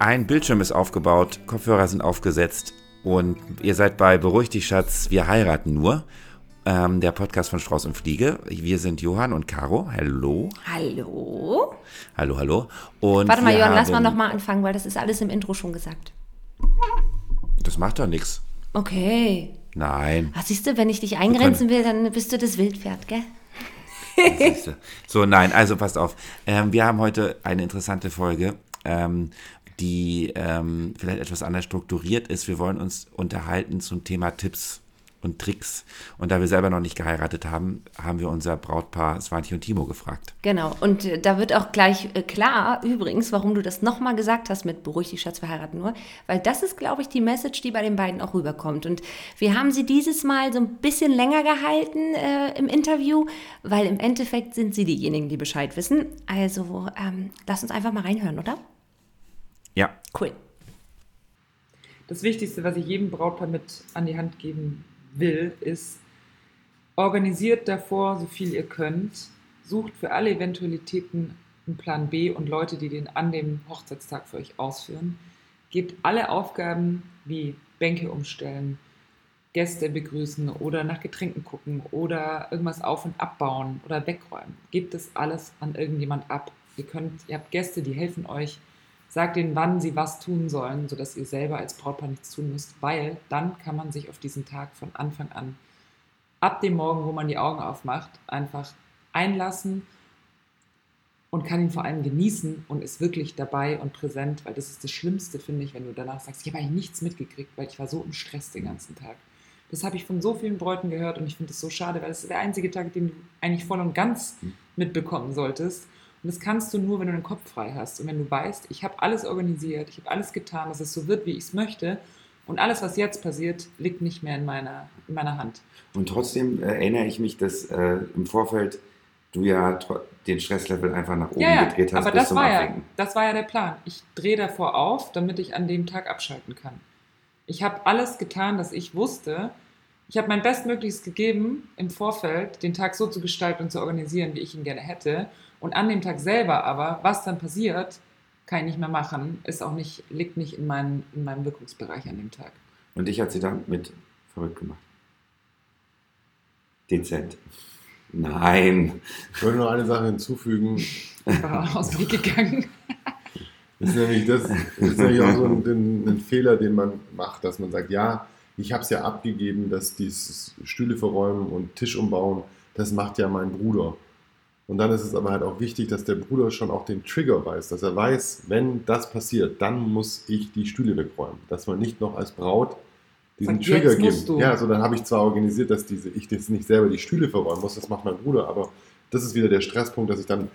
Ein Bildschirm ist aufgebaut, Kopfhörer sind aufgesetzt und ihr seid bei Beruhig dich, Schatz, wir heiraten nur. Ähm, der Podcast von Strauß und Fliege. Wir sind Johann und Caro. Hallo. Hallo. Hallo, hallo. Und Warte mal, Johann, lass mal nochmal anfangen, weil das ist alles im Intro schon gesagt. Das macht doch nichts. Okay. Nein. Ach, siehst du, wenn ich dich eingrenzen will, dann bist du das Wildpferd, gell? So, nein, also passt auf. Ähm, wir haben heute eine interessante Folge, ähm, die ähm, vielleicht etwas anders strukturiert ist. Wir wollen uns unterhalten zum Thema Tipps und Tricks. Und da wir selber noch nicht geheiratet haben, haben wir unser Brautpaar Swantje und Timo gefragt. Genau. Und äh, da wird auch gleich äh, klar, übrigens, warum du das nochmal gesagt hast mit Beruhig dich, Schatz, wir nur. Weil das ist, glaube ich, die Message, die bei den beiden auch rüberkommt. Und wir haben sie dieses Mal so ein bisschen länger gehalten äh, im Interview, weil im Endeffekt sind sie diejenigen, die Bescheid wissen. Also ähm, lass uns einfach mal reinhören, oder? Ja, Cool. Das Wichtigste, was ich jedem Brautpaar mit an die Hand geben will, ist, organisiert davor so viel ihr könnt, sucht für alle Eventualitäten einen Plan B und Leute, die den an dem Hochzeitstag für euch ausführen. Gebt alle Aufgaben wie Bänke umstellen, Gäste begrüßen oder nach Getränken gucken oder irgendwas auf- und abbauen oder wegräumen. Gebt das alles an irgendjemand ab. Ihr, könnt, ihr habt Gäste, die helfen euch. Sagt ihnen, wann sie was tun sollen, sodass ihr selber als Brautpaar nichts tun müsst, weil dann kann man sich auf diesen Tag von Anfang an, ab dem Morgen, wo man die Augen aufmacht, einfach einlassen und kann ihn vor allem genießen und ist wirklich dabei und präsent, weil das ist das Schlimmste, finde ich, wenn du danach sagst, ich habe eigentlich nichts mitgekriegt, weil ich war so im Stress den ganzen Tag. Das habe ich von so vielen Bräuten gehört und ich finde das so schade, weil das ist der einzige Tag, den du eigentlich voll und ganz mitbekommen solltest. Und das kannst du nur, wenn du den Kopf frei hast und wenn du weißt, ich habe alles organisiert, ich habe alles getan, dass es so wird, wie ich es möchte. Und alles, was jetzt passiert, liegt nicht mehr in meiner, in meiner Hand. Und trotzdem äh, erinnere ich mich, dass äh, im Vorfeld du ja den Stresslevel einfach nach oben Ja, gedreht hast aber bis das zum war, ja, das war ja der Plan. Ich drehe davor auf, damit ich an dem Tag abschalten kann. Ich habe alles getan, dass ich wusste. Ich habe mein Bestmögliches gegeben, im Vorfeld den Tag so zu gestalten und zu organisieren, wie ich ihn gerne hätte. Und an dem Tag selber aber, was dann passiert, kann ich nicht mehr machen, ist auch nicht, liegt nicht in, meinem in meinem Wirkungsbereich an dem Tag. Und dich hat sie dann mit verrückt gemacht. Dezent. Nein. Ich wollte noch eine Sache hinzufügen. Ich war aus dem Weg gegangen. Das ist nämlich, das, das ist nämlich auch so ein, ein, ein Fehler, den man macht, dass man sagt, ja, ich habe es ja abgegeben, dass dieses Stühle verräumen und Tisch umbauen, das macht ja mein Bruder. Und dann ist es aber halt auch wichtig, dass der Bruder schon auch den Trigger weiß, dass er weiß, wenn das passiert, dann muss ich die Stühle wegräumen. Dass man nicht noch als Braut diesen Sagt, Trigger gibt. Ja, so dann habe ich zwar organisiert, dass diese, ich jetzt nicht selber die Stühle verräumen muss, das macht mein Bruder, aber das ist wieder der Stresspunkt, dass ich dann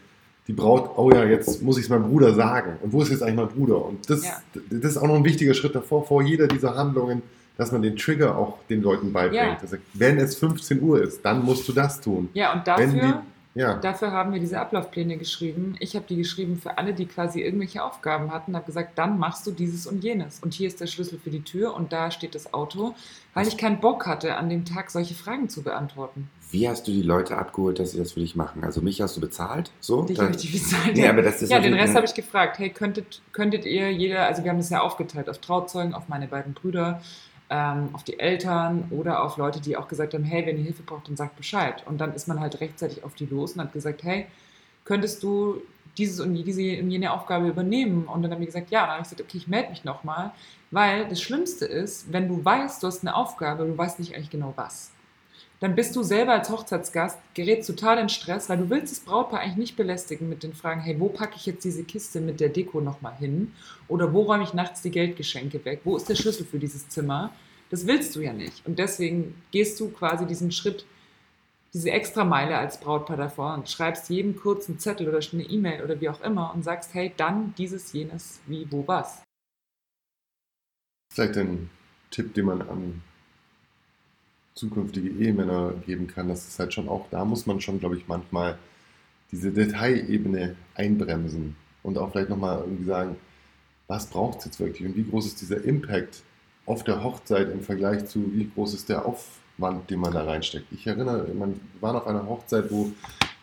die Braut, oh ja, jetzt muss ich es meinem Bruder sagen. Und wo ist jetzt eigentlich mein Bruder? Und das, Ja. das ist auch noch ein wichtiger Schritt davor, vor jeder dieser Handlungen, dass man den Trigger auch den Leuten beibringt. Ja. Er, wenn es 15 Uhr ist, dann musst du das tun. Ja, und dafür. Ja, Dafür haben wir diese Ablaufpläne geschrieben. Ich habe die geschrieben für alle, die quasi irgendwelche Aufgaben hatten. habe gesagt, dann machst du dieses und jenes. Und hier ist der Schlüssel für die Tür und da steht das Auto, weil ich keinen Bock hatte, an dem Tag solche Fragen zu beantworten. Wie hast du die Leute abgeholt, dass sie das für dich machen? Also mich hast du bezahlt? So? Dich habe ich die bezahlt. Nee, aber das ist ja, den Rest habe ich gefragt. Hey, könntet, könntet ihr jeder, also wir haben das ja aufgeteilt auf Trauzeugen, auf meine beiden Brüder, ähm, auf die Eltern oder auf Leute, die auch gesagt haben, hey, wenn ihr Hilfe braucht, dann sagt Bescheid. Und dann ist man halt rechtzeitig auf die los und hat gesagt, hey, könntest du dieses und diese und jene Aufgabe übernehmen? Und dann haben die gesagt, ja. Dann habe ich gesagt, okay, ich melde mich nochmal, weil das Schlimmste ist, wenn du weißt, du hast eine Aufgabe, du weißt nicht eigentlich genau was. Dann bist du selber als Hochzeitsgast, gerät total in Stress, weil du willst das Brautpaar eigentlich nicht belästigen mit den Fragen, hey, wo packe ich jetzt diese Kiste mit der Deko nochmal hin? Oder wo räume ich nachts die Geldgeschenke weg? Wo ist der Schlüssel für dieses Zimmer? Das willst du ja nicht. Und deswegen gehst du quasi diesen Schritt, diese Extrameile als Brautpaar davor und schreibst jedem kurzen Zettel oder eine E-Mail oder wie auch immer und sagst, hey, dann dieses, jenes, wie, wo, was. vielleicht ein Tipp, den man an zukünftige Ehemänner geben kann. Das ist halt schon auch, da muss man schon, glaube ich, manchmal diese Detailebene einbremsen und auch vielleicht nochmal irgendwie sagen, was braucht es jetzt wirklich und wie groß ist dieser Impact auf der Hochzeit im Vergleich zu, wie groß ist der Aufwand, den man da reinsteckt. Ich erinnere, man war auf einer Hochzeit, wo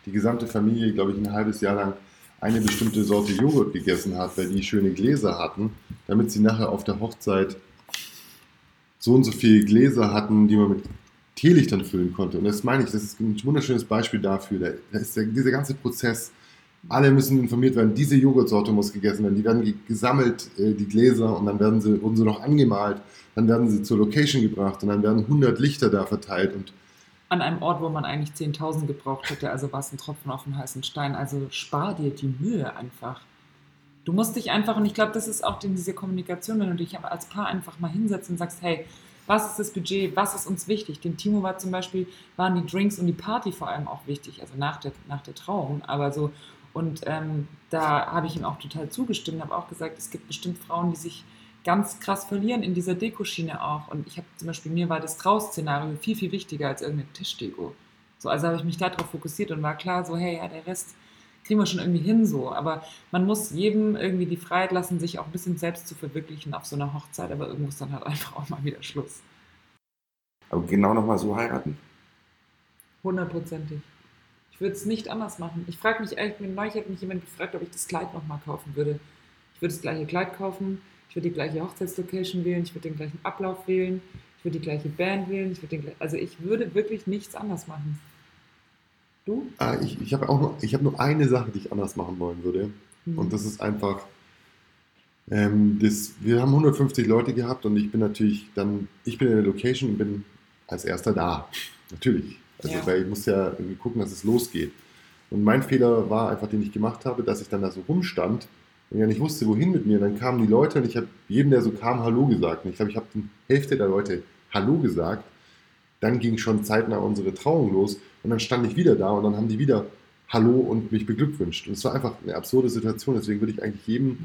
die gesamte Familie, glaube ich, ein halbes Jahr lang eine bestimmte Sorte Joghurt gegessen hat, weil die schöne Gläser hatten, damit sie nachher auf der Hochzeit so und so viele Gläser hatten, die man mit Teelichtern füllen konnte. Und das meine ich, das ist ein wunderschönes Beispiel dafür. Da ist der, dieser ganze Prozess, alle müssen informiert werden, diese Joghurtsorte muss gegessen werden, die werden gesammelt, äh, die Gläser, und dann werden sie, wurden sie noch angemalt, dann werden sie zur Location gebracht und dann werden 100 Lichter da verteilt und an einem Ort, wo man eigentlich 10.000 gebraucht hätte, also war es ein Tropfen auf den heißen Stein. Also spar dir die Mühe einfach. Du musst dich einfach, und ich glaube, das ist auch in dieser Kommunikation, wenn du dich als Paar einfach mal hinsetzt und sagst, hey, was ist das Budget, was ist uns wichtig? Dem Timo war zum Beispiel, waren die Drinks und die Party vor allem auch wichtig, also nach der, nach der Trauung, aber so, und ähm, da habe ich ihm auch total zugestimmt, habe auch gesagt, es gibt bestimmt Frauen, die sich ganz krass verlieren in dieser Dekoschiene auch. Und ich habe zum Beispiel, mir war das Trausszenario viel, viel wichtiger als irgendeine Tischdeko. So, also habe ich mich darauf fokussiert und war klar, so, hey, ja, der Rest kriegen wir schon irgendwie hin so. Aber man muss jedem irgendwie die Freiheit lassen, sich auch ein bisschen selbst zu verwirklichen auf so einer Hochzeit, aber irgendwo ist dann halt einfach auch mal wieder Schluss. Aber genau nochmal so heiraten? Hundertprozentig. Ich würde es nicht anders machen. Ich frage mich eigentlich, neulich hat mich jemand gefragt, ob ich das Kleid nochmal kaufen würde. Ich würde das gleiche Kleid kaufen, ich würde die gleiche Hochzeitslocation wählen, ich würde den gleichen Ablauf wählen, ich würde die gleiche Band wählen, ich würde den, also ich würde wirklich nichts anders machen. Du? Ah, ich ich habe auch nur, ich hab nur eine Sache, die ich anders machen wollen würde. Mhm. Und das ist einfach, ähm, das, wir haben 150 Leute gehabt und ich bin natürlich dann, ich bin in der Location und bin als erster da. Natürlich. Also, ja. weil ich muss ja irgendwie gucken, dass es losgeht. Und mein Fehler war einfach, den ich gemacht habe, dass ich dann da so rumstand und ja nicht wusste, wohin mit mir. Dann kamen die Leute und ich habe jedem, der so kam, Hallo gesagt. Und ich glaube, ich habe die Hälfte der Leute Hallo gesagt. Dann ging schon zeitnah unsere Trauung los und dann stand ich wieder da und dann haben die wieder Hallo und mich beglückwünscht. Und es war einfach eine absurde Situation. Deswegen würde ich eigentlich jedem,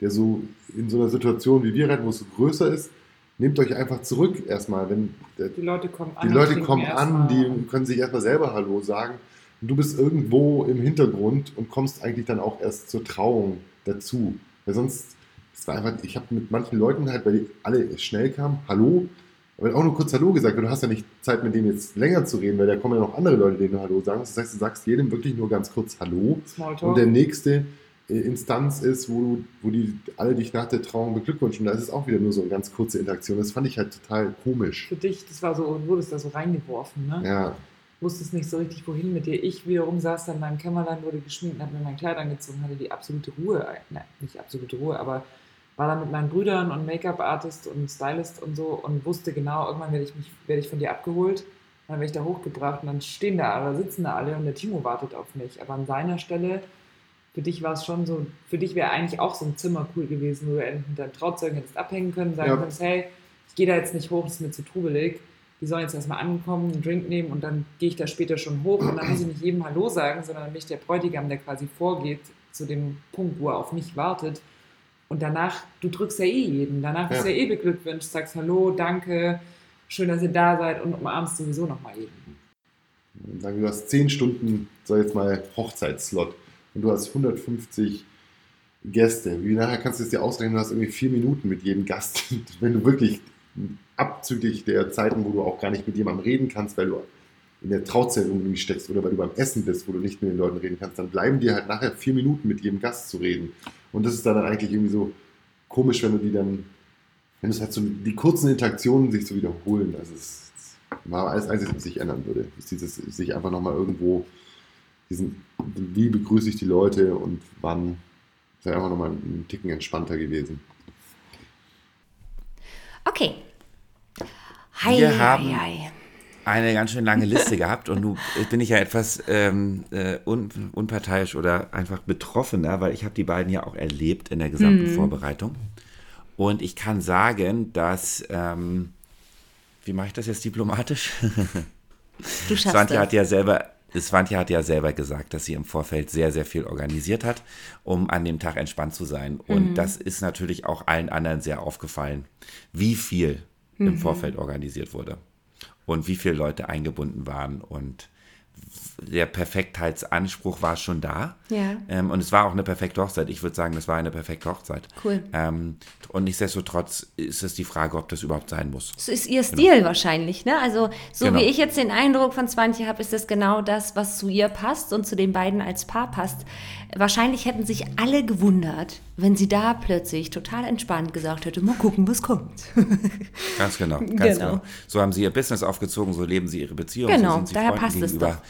der so in so einer Situation wie wir rein, wo es so größer ist, nehmt euch einfach zurück erstmal. Wenn die Leute kommen an, die, Leute kommen an, die können sich erstmal selber Hallo sagen. Und du bist irgendwo im Hintergrund und kommst eigentlich dann auch erst zur Trauung dazu. Weil sonst, es war einfach, ich habe mit manchen Leuten halt, weil die alle schnell kamen, Hallo, aber auch nur kurz Hallo gesagt, weil du hast ja nicht Zeit, mit denen jetzt länger zu reden, weil da kommen ja noch andere Leute, denen du Hallo sagen. Das heißt, du sagst jedem wirklich nur ganz kurz Hallo. Und der nächste äh, Instanz ist, wo, du, wo die alle dich nach der Trauung beglückwünschen. Da ist es auch wieder nur so eine ganz kurze Interaktion. Das fand ich halt total komisch. Für dich, das war so, du wurdest da so reingeworfen, ne? Ja. Wusstest nicht so richtig, wohin mit dir. Ich wiederum saß dann in meinem Kämmerlein, wurde geschminkt, habe mir mein Kleid angezogen, hatte die absolute Ruhe, nein, nicht absolute Ruhe, aber war da mit meinen Brüdern und Make-up-Artist und Stylist und so und wusste genau, irgendwann werde ich, mich, werde ich von dir abgeholt. Dann werde ich da hochgebracht und dann stehen da alle, sitzen da alle und der Timo wartet auf mich. Aber an seiner Stelle, für dich war es schon so, für dich wäre eigentlich auch so ein Zimmer cool gewesen, wo du mit deinem Trauzeugen hättest abhängen können, sagen ja. könntest, hey, ich gehe da jetzt nicht hoch, das ist mir zu trubelig. Die sollen jetzt erstmal ankommen, einen Drink nehmen und dann gehe ich da später schon hoch und dann muss ich nicht jedem Hallo sagen, sondern mich der Bräutigam, der quasi vorgeht zu dem Punkt, wo er auf mich wartet, und danach, du drückst ja eh jeden. Danach bist du ja. ja eh beglückwünscht, sagst Hallo, danke, schön, dass ihr da seid und umarmst sowieso nochmal jeden. Sagen wir, du hast 10 Stunden, sag jetzt mal, Hochzeitsslot und du hast 150 Gäste. Wie nachher kannst du es dir ausrechnen, du hast irgendwie vier Minuten mit jedem Gast. Wenn du wirklich abzüglich der Zeiten, wo du auch gar nicht mit jemandem reden kannst, weil du in der Trauzelle irgendwie steckst oder weil du beim Essen bist, wo du nicht mit den Leuten reden kannst, dann bleiben dir halt nachher vier Minuten mit jedem Gast zu reden. Und das ist dann eigentlich irgendwie so komisch, wenn du die dann, wenn es halt so die kurzen Interaktionen sich so wiederholen. Also es war alles Einzige, was sich ändern würde. Ist dieses, sich einfach nochmal irgendwo diesen, wie begrüße ich die Leute und wann, ist einfach nochmal ein Ticken entspannter gewesen. Okay. Hi, Wir haben hi, hi eine ganz schön lange Liste gehabt und nun bin ich ja etwas ähm, äh, un, unparteiisch oder einfach betroffener, weil ich habe die beiden ja auch erlebt in der gesamten mhm. Vorbereitung. Und ich kann sagen, dass, ähm, wie mache ich das jetzt diplomatisch? Du schaffst Swantje hat ja selber Svantje hat ja selber gesagt, dass sie im Vorfeld sehr, sehr viel organisiert hat, um an dem Tag entspannt zu sein. Und das ist natürlich auch allen anderen sehr aufgefallen, wie viel im Vorfeld organisiert wurde und wie viele Leute eingebunden waren und der Perfektheitsanspruch war schon da. Ja. Ähm, und es war auch eine perfekte Hochzeit. Ich würde sagen, das war eine perfekte Hochzeit. Cool. Ähm, und nichtsdestotrotz ist es die Frage, ob das überhaupt sein muss. Das ist ihr Stil wahrscheinlich, ne? Also, so Genau. wie ich jetzt den Eindruck von Swantje habe, ist das genau das, was zu ihr passt und zu den beiden als Paar passt. Wahrscheinlich hätten sich alle gewundert, wenn sie da plötzlich total entspannt gesagt hätte, mal gucken, was kommt. Ganz genau, ganz Genau. genau. So haben sie ihr Business aufgezogen, so leben sie ihre Beziehung, Genau, so sind sie daher Freunden passt es gegenüber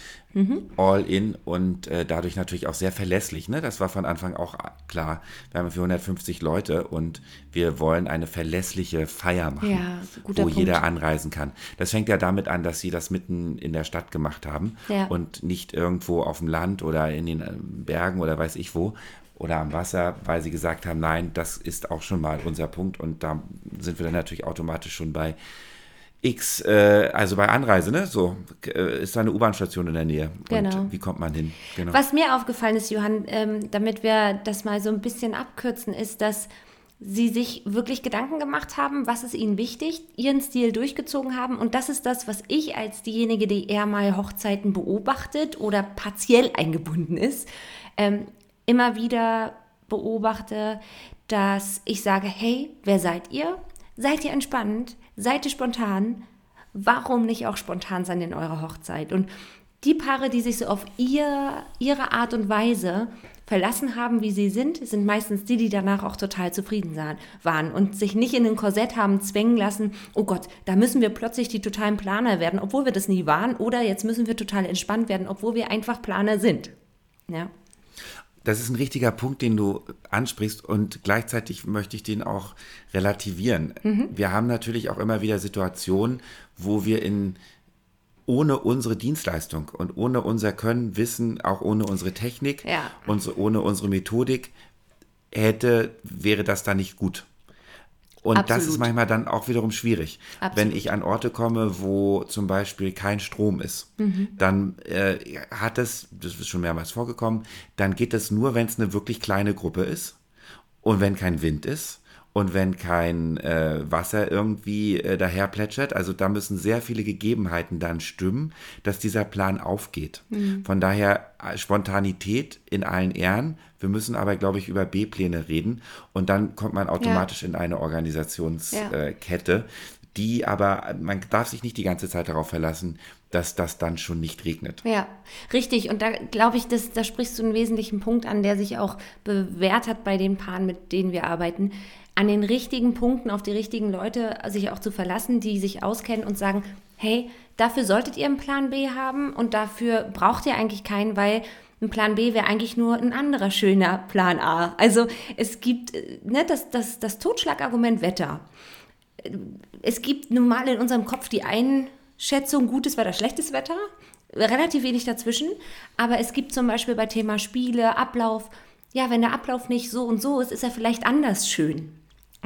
all in und äh, dadurch natürlich auch sehr verlässlich. Ne? Das war von Anfang auch klar. Wir haben 450 Leute und wir wollen eine verlässliche Feier machen, Ja, wo Punkt. jeder anreisen kann. Das fängt ja damit an, dass sie das mitten in der Stadt gemacht haben Ja. und nicht irgendwo auf dem Land oder in den äh, Bergen oder weiß ich wo oder am Wasser, weil sie gesagt haben, nein, das ist auch schon mal unser Punkt und da sind wir dann natürlich automatisch schon bei X, äh, also bei Anreise, ne? So, äh, ist da eine U-Bahn-Station in der Nähe. Genau. Und wie kommt man hin? Genau. Was mir aufgefallen ist, Johann, ähm, damit wir das mal so ein bisschen abkürzen, ist, dass sie sich wirklich Gedanken gemacht haben, was ist ihnen wichtig, ihren Stil durchgezogen haben. Und das ist das, was ich als diejenige, die eher mal Hochzeiten beobachtet oder partiell eingebunden ist, ähm, immer wieder beobachte, dass ich sage, hey, wer seid ihr? Seid ihr entspannt? Seid ihr spontan? Warum nicht auch spontan sein in eurer Hochzeit? Und die Paare, die sich so auf ihr, ihre Art und Weise verlassen haben, wie sie sind, sind meistens die, die danach auch total zufrieden waren und sich nicht in ein Korsett haben zwängen lassen, oh Gott, da müssen wir plötzlich die totalen Planer werden, obwohl wir das nie waren, oder jetzt müssen wir total entspannt werden, obwohl wir einfach Planer sind. Ja. Das ist ein richtiger Punkt, den du ansprichst und gleichzeitig möchte ich den auch relativieren. Wir haben natürlich auch immer wieder Situationen, wo wir in ohne unsere Dienstleistung und ohne unser Können, Wissen, auch ohne unsere Technik Ja. und ohne unsere Methodik hätte, wäre das dann nicht gut. Und das Absolut. ist manchmal dann auch wiederum schwierig. Absolut. Wenn ich an Orte komme, wo zum Beispiel kein Strom ist, dann äh, hat es, das ist schon mehrmals vorgekommen, dann geht es nur, wenn es eine wirklich kleine Gruppe ist und wenn kein Wind ist und wenn kein äh, Wasser irgendwie äh, daher plätschert. Also da müssen sehr viele Gegebenheiten dann stimmen, dass dieser Plan aufgeht. Von daher äh, Spontanität in allen Ehren. Wir müssen aber, glaube ich, über B-Pläne reden und dann kommt man automatisch in eine Organisationskette, Ja. äh, die aber, man darf sich nicht die ganze Zeit darauf verlassen, dass das dann schon nicht regnet. Ja, richtig. Und da glaube ich, dass, da sprichst du einen wesentlichen Punkt an, der sich auch bewährt hat bei den Paaren, mit denen wir arbeiten. An den richtigen Punkten auf die richtigen Leute sich auch zu verlassen, die sich auskennen und sagen, hey, dafür solltet ihr einen Plan B haben und dafür braucht ihr eigentlich keinen, weil ein Plan B wäre eigentlich nur ein anderer schöner Plan A. Also es gibt äh, ne, das, das, das Totschlagargument Wetter es gibt nun mal in unserem Kopf die Einschätzung, gutes Wetter, schlechtes Wetter, relativ wenig dazwischen. Aber es gibt zum Beispiel bei Thema Spiele, Ablauf, ja, wenn der Ablauf nicht so und so ist, ist er vielleicht anders schön.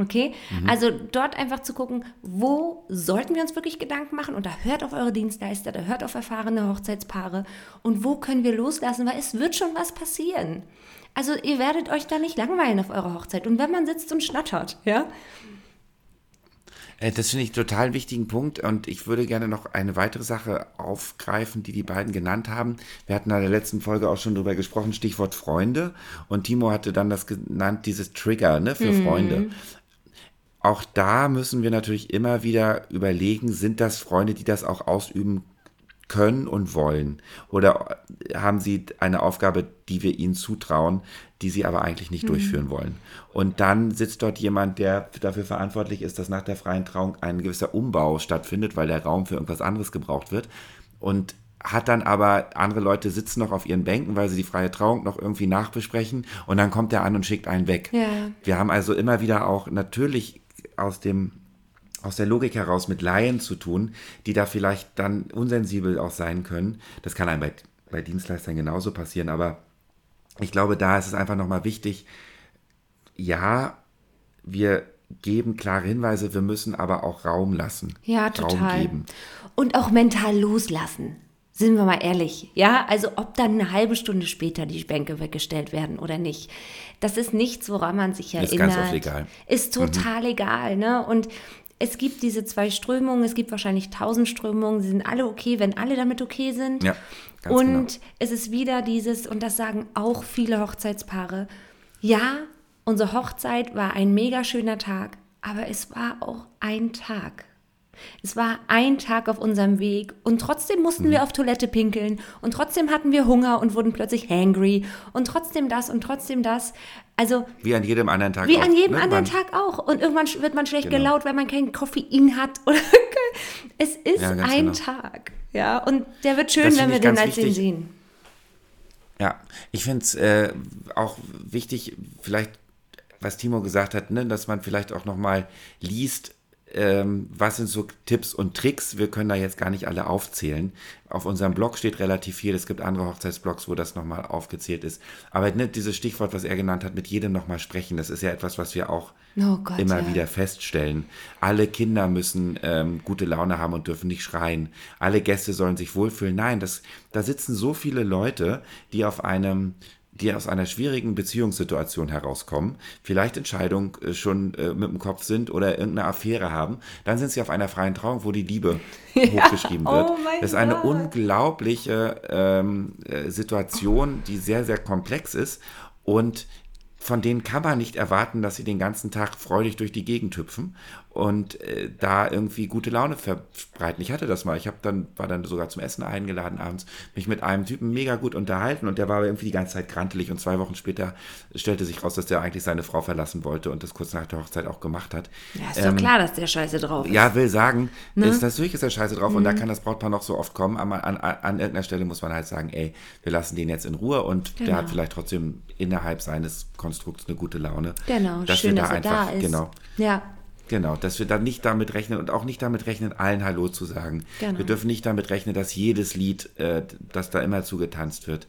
Okay? Also dort einfach zu gucken, wo sollten wir uns wirklich Gedanken machen? Und da hört auf eure Dienstleister, da hört auf erfahrene Hochzeitspaare. Und wo können wir loslassen? Weil es wird schon was passieren. Also ihr werdet euch da nicht langweilen auf eurer Hochzeit. Und wenn man sitzt und schnattert, ja, Äh, Das finde ich einen total wichtigen Punkt und ich würde gerne noch eine weitere Sache aufgreifen, die die beiden genannt haben. Wir hatten in der letzten Folge auch schon drüber gesprochen, Stichwort Freunde und Timo hatte dann das genannt, dieses Trigger ne, für Freunde. Auch da müssen wir natürlich immer wieder überlegen, sind das Freunde, die das auch ausüben können und wollen? Oder haben sie eine Aufgabe, die wir ihnen zutrauen, die sie aber eigentlich nicht durchführen wollen? Und dann sitzt dort jemand, der dafür verantwortlich ist, dass nach der freien Trauung ein gewisser Umbau stattfindet, weil der Raum für irgendwas anderes gebraucht wird. Und hat dann aber andere Leute sitzen noch auf ihren Bänken, weil sie die freie Trauung noch irgendwie nachbesprechen und dann kommt er an und schickt einen weg. Ja. Wir haben also immer wieder auch natürlich aus dem aus der Logik heraus mit Laien zu tun, die da vielleicht dann unsensibel auch sein können. Das kann einem bei, bei Dienstleistern genauso passieren, aber ich glaube, da ist es einfach nochmal wichtig, ja, wir geben klare Hinweise, wir müssen aber auch Raum lassen. Ja, Raum total. geben. Und auch mental loslassen. Sind wir mal ehrlich, ja? Also ob dann eine halbe Stunde später die Bänke weggestellt werden oder nicht. Das ist nichts, woran man sich erinnert. Ist ganz oft egal. Ist total egal, ne? Und es gibt diese zwei Strömungen, es gibt wahrscheinlich tausend Strömungen, sie sind alle okay, wenn alle damit okay sind. Ja, ganz und genau. es ist wieder dieses, und das sagen auch viele Hochzeitspaare, ja, unsere Hochzeit war ein mega schöner Tag, aber es war auch ein Tag. Es war ein Tag auf unserem Weg und trotzdem mussten Mhm. wir auf Toilette pinkeln und trotzdem hatten wir Hunger und wurden plötzlich hangry und trotzdem das und trotzdem das. Also Wie an jedem anderen Tag wie auch, an jedem ne? anderen Man- Tag auch. Und irgendwann wird man schlecht Genau. gelaunt, weil man kein Koffein hat. Oder es ist Ja, ein genau. Tag. Ja, und der wird schön, wenn wir den als den sehen. Ja, ich finde es äh, auch wichtig, vielleicht, was Timo gesagt hat, ne, dass man vielleicht auch nochmal liest, ähm, was sind so Tipps und Tricks. Wir können da jetzt gar nicht alle aufzählen. Auf unserem Blog steht relativ viel. Es gibt andere Hochzeitsblogs, wo das nochmal aufgezählt ist. Aber ne, dieses Stichwort, was er genannt hat, mit jedem nochmal sprechen, das ist ja etwas, was wir auch Oh Gott, immer ja. wieder feststellen. Alle Kinder müssen ähm, gute Laune haben und dürfen nicht schreien. Alle Gäste sollen sich wohlfühlen. Nein, das, da sitzen so viele Leute, die auf einem die aus einer schwierigen Beziehungssituation herauskommen, vielleicht Entscheidung äh, schon äh, mit dem Kopf sind oder irgendeine Affäre haben, dann sind sie auf einer freien Trauung, wo die Liebe hochgeschrieben wird. oh das ist eine Gott. unglaubliche ähm, äh, Situation, die sehr, sehr komplex ist und von denen kann man nicht erwarten, dass sie den ganzen Tag freudig durch die Gegend hüpfen und äh, da irgendwie gute Laune verbreiten. Ich hatte das mal. Ich habe dann war dann sogar zum Essen eingeladen abends, mich mit einem Typen mega gut unterhalten und der war aber irgendwie die ganze Zeit grantelig und zwei Wochen später stellte sich raus, dass der eigentlich seine Frau verlassen wollte und das kurz nach der Hochzeit auch gemacht hat. Ja, ist doch klar, dass der Scheiße drauf ist. Ähm, Ja, will sagen, Ne? ist natürlich ist der Scheiße drauf Mhm. und da kann das Brautpaar noch so oft kommen, aber an, an, an irgendeiner Stelle muss man halt sagen, ey, wir lassen den jetzt in Ruhe und der Genau. hat vielleicht trotzdem innerhalb seines Konstrukts eine gute Laune. Genau, dass schön, wir da dass er einfach, da ist. genau, Ja, genau, dass wir da nicht damit rechnen und auch nicht damit rechnen, allen Hallo zu sagen. Genau. Wir dürfen nicht damit rechnen, dass jedes Lied, äh, dass da immer zugetanzt wird.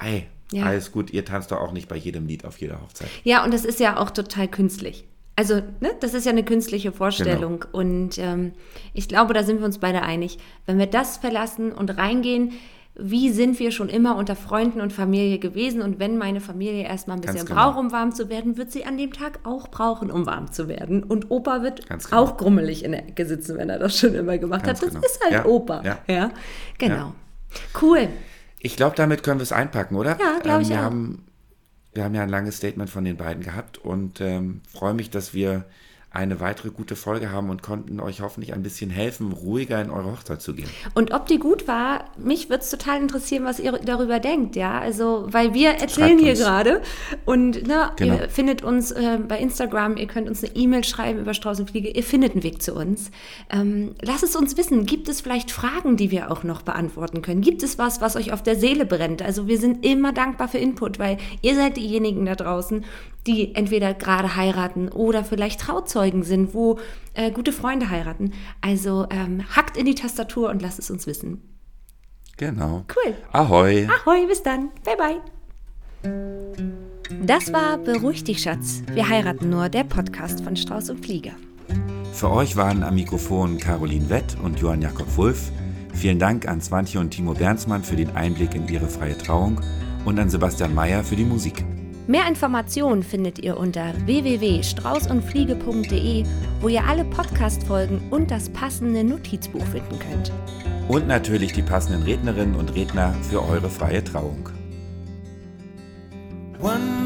Ey, Ja. alles gut, ihr tanzt doch auch nicht bei jedem Lied auf jeder Hochzeit. Ja, und das ist ja auch total künstlich. Also, ne, das ist ja eine künstliche Vorstellung. Genau. Und ähm, ich glaube, da sind wir uns beide einig. Wenn wir das verlassen und reingehen, wie sind wir schon immer unter Freunden und Familie gewesen? Und wenn meine Familie erstmal ein bisschen genau. braucht, um warm zu werden, wird sie an dem Tag auch brauchen, um warm zu werden. Und Opa wird genau. auch grummelig in der Ecke sitzen, wenn er das schon immer gemacht Ganz hat. Das genau. ist halt Ja, Opa. ja. genau. Ja. Cool. Ich glaube, damit können wir es einpacken, oder? Ja, glaub ich wir auch. Haben, wir haben ja ein langes Statement von den beiden gehabt und ähm, freue mich, dass wir eine weitere gute Folge haben und konnten euch hoffentlich ein bisschen helfen, ruhiger in eure Hochzeit zu gehen. Und ob die gut war, mich würde es total interessieren, was ihr darüber denkt, ja. Also, weil wir erzählen hier gerade und ne, Genau. ihr findet uns äh, bei Instagram, ihr könnt uns eine E-Mail schreiben über Strauß und Fliege, ihr findet einen Weg zu uns. Ähm, lasst es uns wissen, gibt es vielleicht Fragen, die wir auch noch beantworten können? Gibt es was, was euch auf der Seele brennt? Also, wir sind immer dankbar für Input, weil ihr seid diejenigen da draußen, die entweder gerade heiraten oder vielleicht Trauzeugen sind, wo äh, gute Freunde heiraten. Also ähm, hackt in die Tastatur und lasst es uns wissen. Genau. Cool. Ahoi. Ahoi, bis dann. Bye, bye. Das war Beruhig dich, Schatz. Wir heiraten nur, der Podcast von Strauß und Flieger. Für euch waren am Mikrofon Caroline Wett und Johann Jakob Wulff. Vielen Dank an Swantje und Timo Bernsmann für den Einblick in ihre freie Trauung und an Sebastian Mayer für die Musik. Mehr Informationen findet ihr unter www.straußundfliege.de, wo ihr alle Podcast-Folgen und das passende Notizbuch finden könnt. Und natürlich die passenden Rednerinnen und Redner für eure freie Trauung. One